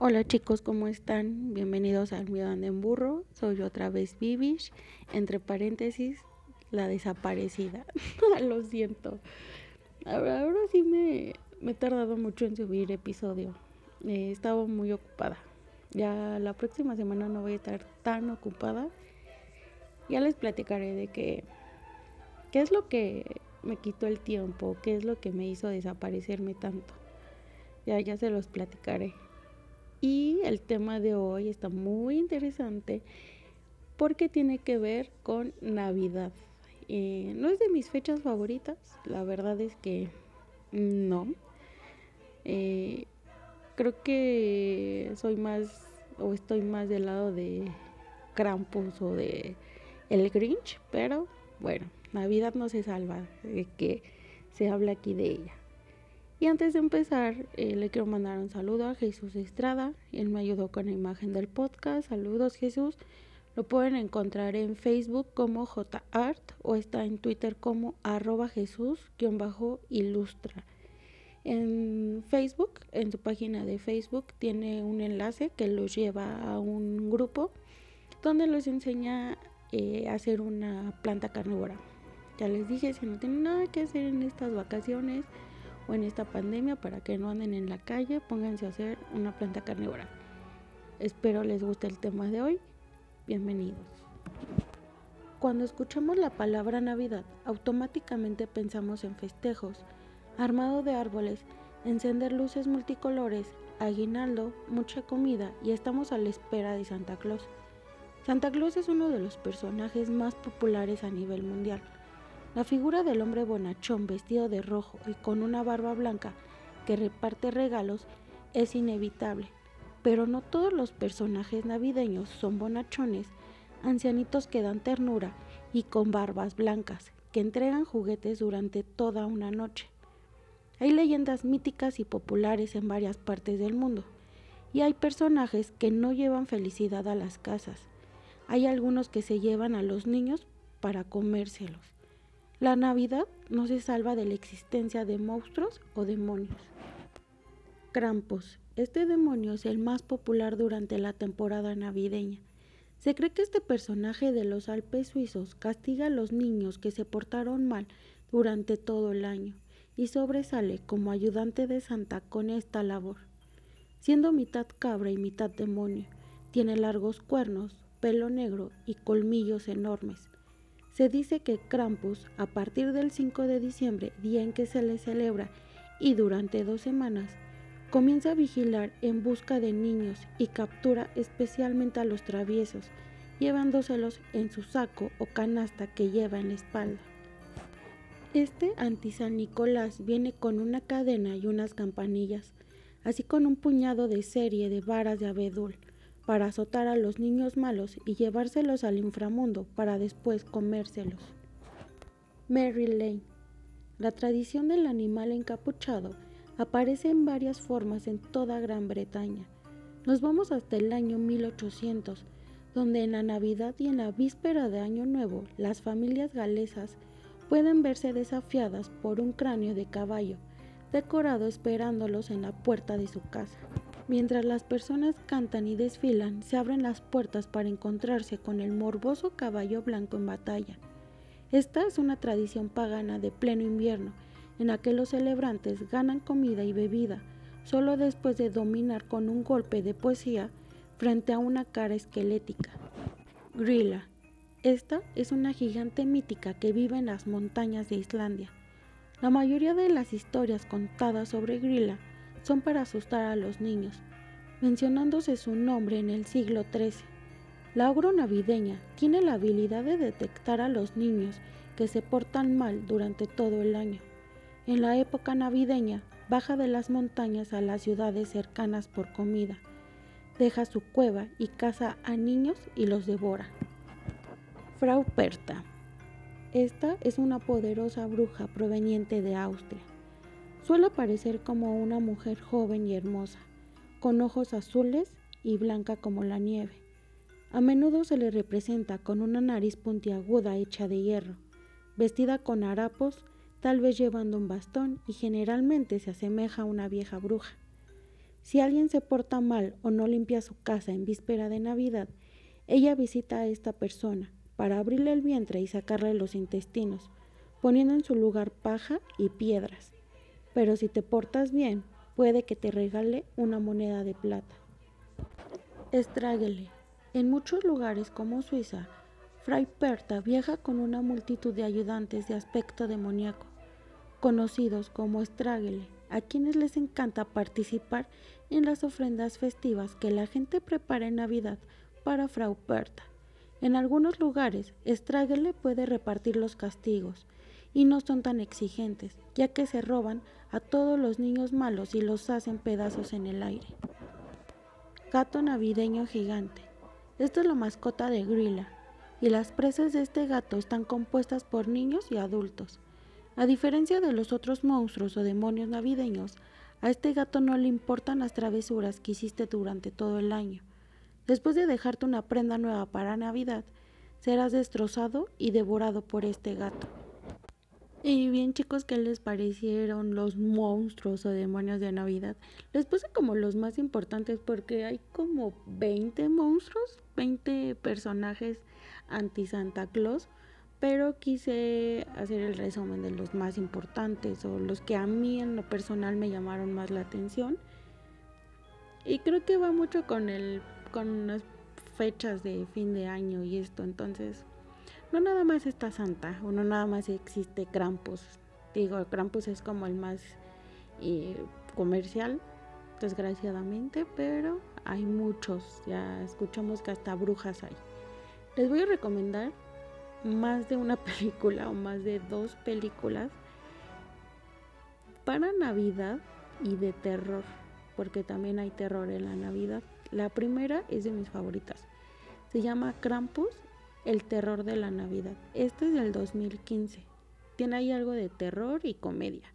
Hola chicos, ¿cómo están? Bienvenidos al Miedo en Burro. Soy otra vez Vivish, entre paréntesis, la desaparecida. Lo siento. Ahora, sí me, me, he tardado mucho en subir episodio. He estado muy ocupada. Ya la próxima semana no voy a estar tan ocupada. Ya les platicaré de qué, qué es lo que me quitó el tiempo, qué es lo que me hizo desaparecerme tanto. Ya, ya se los platicaré. Y el tema de hoy está muy interesante porque tiene que ver con Navidad. Eh, no es de mis fechas favoritas, la verdad es que no. Eh, creo que soy más o estoy más del lado de Krampus o de el Grinch, pero bueno, Navidad no se salva de que se habla aquí de ella. Y antes de empezar, eh, le quiero mandar un saludo a Jesús Estrada. Él me ayudó con la imagen del podcast. Saludos Jesús. Lo pueden encontrar en Facebook como JArt o está en Twitter como arroba Jesús-ilustra. En Facebook, en su página de Facebook, tiene un enlace que los lleva a un grupo donde les enseña eh, a hacer una planta carnívora. Ya les dije, si no tienen nada que hacer en estas vacaciones, o en esta pandemia para que no anden en la calle, pónganse a hacer una planta carnívora. Espero les guste el tema de hoy. Bienvenidos. Cuando escuchamos la palabra Navidad, automáticamente pensamos en festejos, armado de árboles, encender luces multicolores, aguinaldo, mucha comida y estamos a la espera de Santa Claus. Santa Claus es uno de los personajes más populares a nivel mundial la figura del hombre bonachón vestido de rojo y con una barba blanca que reparte regalos es inevitable, pero no todos los personajes navideños son bonachones, ancianitos que dan ternura y con barbas blancas, que entregan juguetes durante toda una noche. Hay leyendas míticas y populares en varias partes del mundo, y hay personajes que no llevan felicidad a las casas. Hay algunos que se llevan a los niños para comérselos. La Navidad no se salva de la existencia de monstruos o demonios. Krampus. Este demonio es el más popular durante la temporada navideña. Se cree que este personaje de los Alpes suizos castiga a los niños que se portaron mal durante todo el año y sobresale como ayudante de Santa con esta labor. Siendo mitad cabra y mitad demonio, tiene largos cuernos, pelo negro y colmillos enormes. Se dice que Krampus, a partir del 5 de diciembre, día en que se le celebra, y durante dos semanas, comienza a vigilar en busca de niños y captura especialmente a los traviesos, llevándoselos en su saco o canasta que lleva en la espalda. Este anti-San Nicolás viene con una cadena y unas campanillas, así con un puñado de serie de varas de abedul, para azotar a los niños malos y llevárselos al inframundo para después comérselos. Mary Lane. La tradición del animal encapuchado aparece en varias formas en toda Gran Bretaña. Nos vamos hasta el año 1800, donde en la Navidad y en la víspera de Año Nuevo las familias galesas pueden verse desafiadas por un cráneo de caballo decorado esperándolos en la puerta de su casa. Mientras las personas cantan y desfilan, se abren las puertas para encontrarse con el morboso caballo blanco en batalla. Esta es una tradición pagana de pleno invierno, en la que los celebrantes ganan comida y bebida solo después de dominar con un golpe de poesía frente a una cara esquelética. Grilla. Esta es una gigante mítica que vive en las montañas de Islandia. La mayoría de las historias contadas sobre Grilla son para asustar a los niños, mencionándose su nombre en el siglo XIII. La ogro navideña tiene la habilidad de detectar a los niños que se portan mal durante todo el año. En la época navideña baja de las montañas a las ciudades cercanas por comida, deja su cueva y caza a niños y los devora. Frau Perta. Esta es una poderosa bruja proveniente de Austria. Suele aparecer como una mujer joven y hermosa, con ojos azules y blanca como la nieve. A menudo se le representa con una nariz puntiaguda hecha de hierro, vestida con harapos, tal vez llevando un bastón y generalmente se asemeja a una vieja bruja. Si alguien se porta mal o no limpia su casa en víspera de Navidad, ella visita a esta persona para abrirle el vientre y sacarle los intestinos, poniendo en su lugar paja y piedras. Pero si te portas bien, puede que te regale una moneda de plata. Estráguele. En muchos lugares como Suiza, Fray Perta viaja con una multitud de ayudantes de aspecto demoníaco, conocidos como Estráguele, a quienes les encanta participar en las ofrendas festivas que la gente prepara en Navidad para Frau Perta. En algunos lugares, Estráguele puede repartir los castigos y no son tan exigentes, ya que se roban a todos los niños malos y los hacen pedazos en el aire. Gato navideño gigante. Esta es la mascota de Grilla, y las presas de este gato están compuestas por niños y adultos. A diferencia de los otros monstruos o demonios navideños, a este gato no le importan las travesuras que hiciste durante todo el año. Después de dejarte una prenda nueva para Navidad, serás destrozado y devorado por este gato. Y bien chicos, ¿qué les parecieron los monstruos o demonios de Navidad? Les puse como los más importantes porque hay como 20 monstruos, 20 personajes anti Santa Claus, pero quise hacer el resumen de los más importantes o los que a mí en lo personal me llamaron más la atención. Y creo que va mucho con el con las fechas de fin de año y esto, entonces no nada más está Santa o no nada más existe Krampus. Digo, Krampus es como el más eh, comercial, desgraciadamente, pero hay muchos. Ya escuchamos que hasta brujas hay. Les voy a recomendar más de una película o más de dos películas para Navidad y de terror, porque también hay terror en la Navidad. La primera es de mis favoritas. Se llama Krampus el terror de la Navidad. Este es del 2015. Tiene ahí algo de terror y comedia.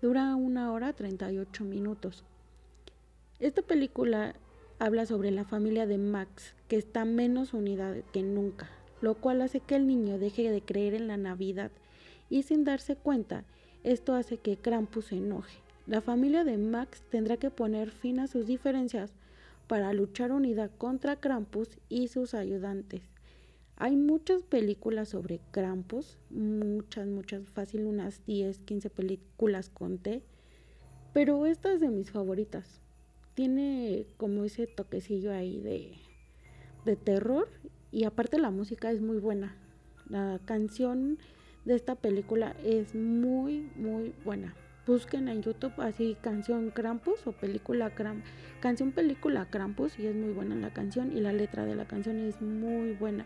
Dura una hora 38 minutos. Esta película habla sobre la familia de Max, que está menos unida que nunca, lo cual hace que el niño deje de creer en la Navidad y sin darse cuenta, esto hace que Krampus se enoje. La familia de Max tendrá que poner fin a sus diferencias para luchar unida contra Krampus y sus ayudantes. Hay muchas películas sobre Krampus, muchas, muchas, fácil unas 10, 15 películas conté, pero esta es de mis favoritas. Tiene como ese toquecillo ahí de, de terror y aparte la música es muy buena. La canción de esta película es muy, muy buena. Busquen en YouTube así canción Krampus o película Krampus. Canción película Krampus y es muy buena la canción y la letra de la canción es muy buena.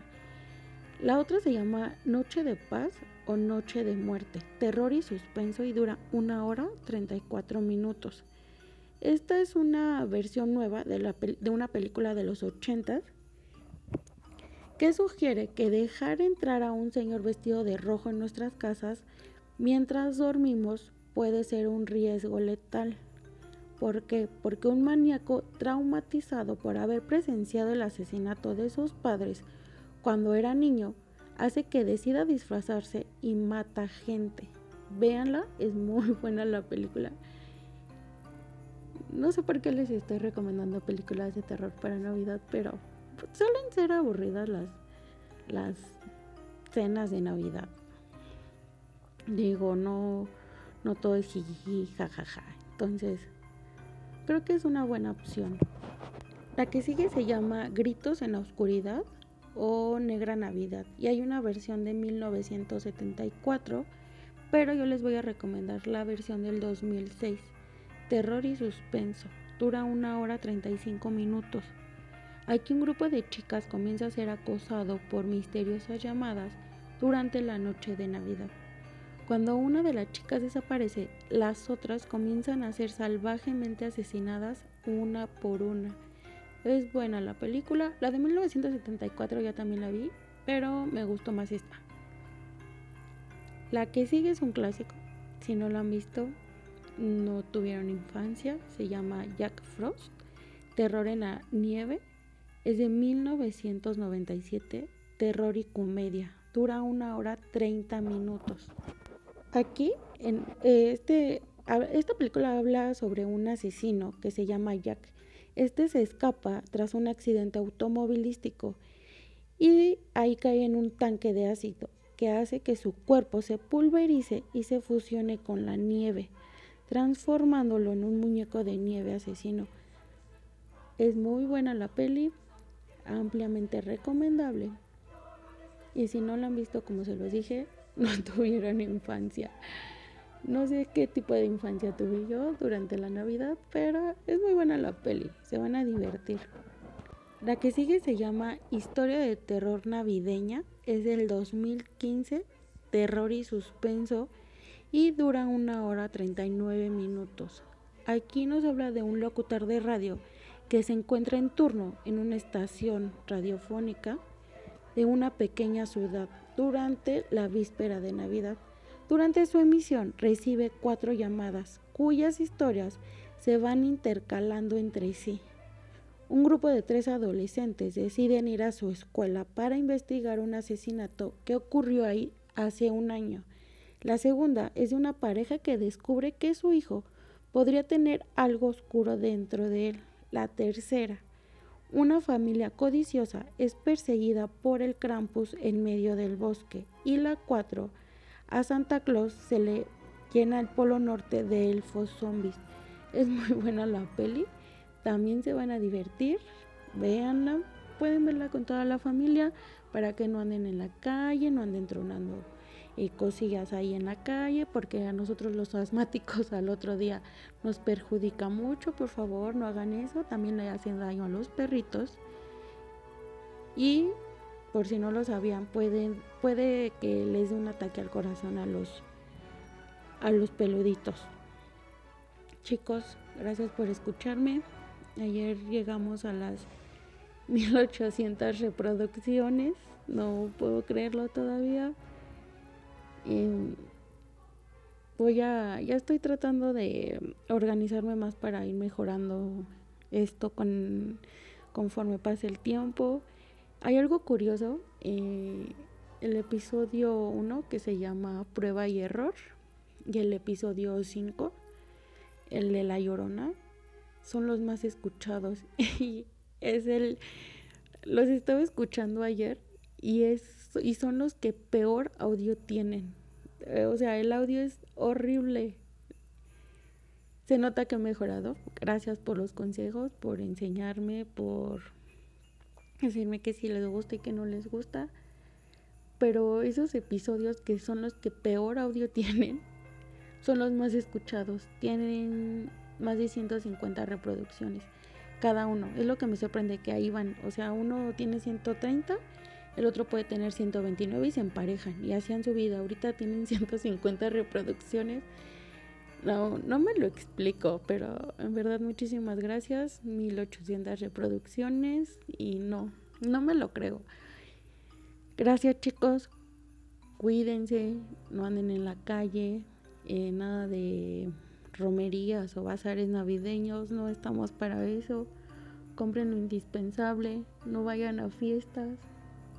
La otra se llama Noche de Paz o Noche de Muerte, terror y suspenso y dura una hora 34 minutos. Esta es una versión nueva de, una película de los 80 que sugiere que dejar entrar a un señor vestido de rojo en nuestras casas mientras dormimos puede ser un riesgo letal. ¿Por qué? Porque un maníaco traumatizado por haber presenciado el asesinato de sus padres cuando era niño hace que decida disfrazarse y mata gente. Véanla, es muy buena la película. No sé por qué les estoy recomendando películas de terror para Navidad, pero suelen ser aburridas las, las cenas de Navidad. Digo, no, no todo es jiji, jajaja. Entonces, creo que es una buena opción. La que sigue se llama Gritos en la Oscuridad o Negra Navidad. Y hay una versión de 1974, pero yo les voy a recomendar la versión del 2006. Terror y suspenso. Dura una hora 35 minutos. Aquí un grupo de chicas comienza a ser acosado por misteriosas llamadas durante la noche de Navidad. Cuando una de las chicas desaparece, las otras comienzan a ser salvajemente asesinadas una por una. Es buena la película. La de 1974 ya también la vi, pero me gustó más esta. La que sigue es un clásico. Si no la han visto, no tuvieron infancia. Se llama Jack Frost. Terror en la nieve. Es de 1997. Terror y comedia. Dura una hora 30 minutos. Aquí, en este esta película habla sobre un asesino que se llama Jack. Este se escapa tras un accidente automovilístico y ahí cae en un tanque de ácido que hace que su cuerpo se pulverice y se fusione con la nieve, transformándolo en un muñeco de nieve asesino. Es muy buena la peli, ampliamente recomendable. Y si no la han visto, como se los dije, no tuvieron infancia. No sé qué tipo de infancia tuve yo durante la Navidad, pero es muy buena la peli, se van a divertir. La que sigue se llama Historia de Terror Navideña, es del 2015, terror y suspenso, y dura una hora 39 minutos. Aquí nos habla de un locutor de radio que se encuentra en turno en una estación radiofónica de una pequeña ciudad durante la víspera de Navidad. Durante su emisión recibe cuatro llamadas cuyas historias se van intercalando entre sí. Un grupo de tres adolescentes deciden ir a su escuela para investigar un asesinato que ocurrió ahí hace un año. La segunda es de una pareja que descubre que su hijo podría tener algo oscuro dentro de él. La tercera, una familia codiciosa es perseguida por el Krampus en medio del bosque. Y la cuatro, a Santa Claus se le llena el polo norte de elfos zombies. Es muy buena la peli. También se van a divertir. Véanla. Pueden verla con toda la familia para que no anden en la calle, no anden tronando eh, cosillas ahí en la calle, porque a nosotros los asmáticos al otro día nos perjudica mucho. Por favor, no hagan eso. También le hacen daño a los perritos. Y por si no lo sabían, puede que les dé un ataque al corazón a los, a los peluditos. Chicos, gracias por escucharme. Ayer llegamos a las 1800 reproducciones. No puedo creerlo todavía. voy a, ya estoy tratando de organizarme más para ir mejorando esto con, conforme pase el tiempo. Hay algo curioso, eh, el episodio 1 que se llama Prueba y Error y el episodio 5, el de La Llorona, son los más escuchados y es el los estaba escuchando ayer y es y son los que peor audio tienen. Eh, o sea, el audio es horrible. Se nota que he mejorado. Gracias por los consejos, por enseñarme, por decirme que sí les gusta y que no les gusta. Pero esos episodios que son los que peor audio tienen, son los más escuchados. Tienen más de 150 reproducciones cada uno. Es lo que me sorprende que ahí van. O sea, uno tiene 130, el otro puede tener 129 y se emparejan. Y hacían su vida. Ahorita tienen 150 reproducciones. No, no me lo explico, pero en verdad muchísimas gracias. 1800 reproducciones y no, no me lo creo. Gracias chicos, cuídense, no anden en la calle, eh, nada de romerías o bazares navideños, no estamos para eso. Compren lo indispensable, no vayan a fiestas.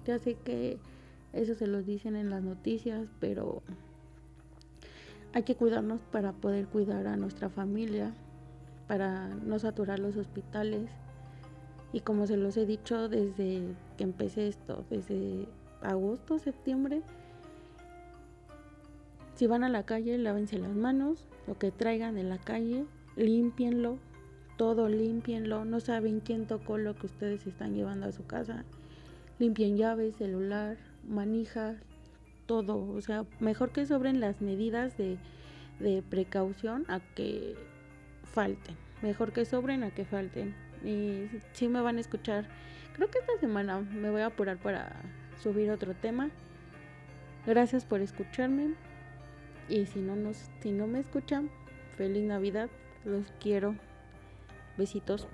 Ya sé que eso se los dicen en las noticias, pero hay que cuidarnos para poder cuidar a nuestra familia, para no saturar los hospitales. Y como se los he dicho desde que empecé esto, desde agosto, septiembre, si van a la calle, lávense las manos, lo que traigan de la calle, limpienlo, todo limpienlo. No saben quién tocó lo que ustedes están llevando a su casa. Limpien llaves, celular, manijas, todo. O sea, mejor que sobren las medidas de, de precaución a que falten. Mejor que sobren a que falten. Y si me van a escuchar. Creo que esta semana me voy a apurar para subir otro tema. Gracias por escucharme. Y si no, nos, si no me escuchan, feliz Navidad. Los quiero. Besitos.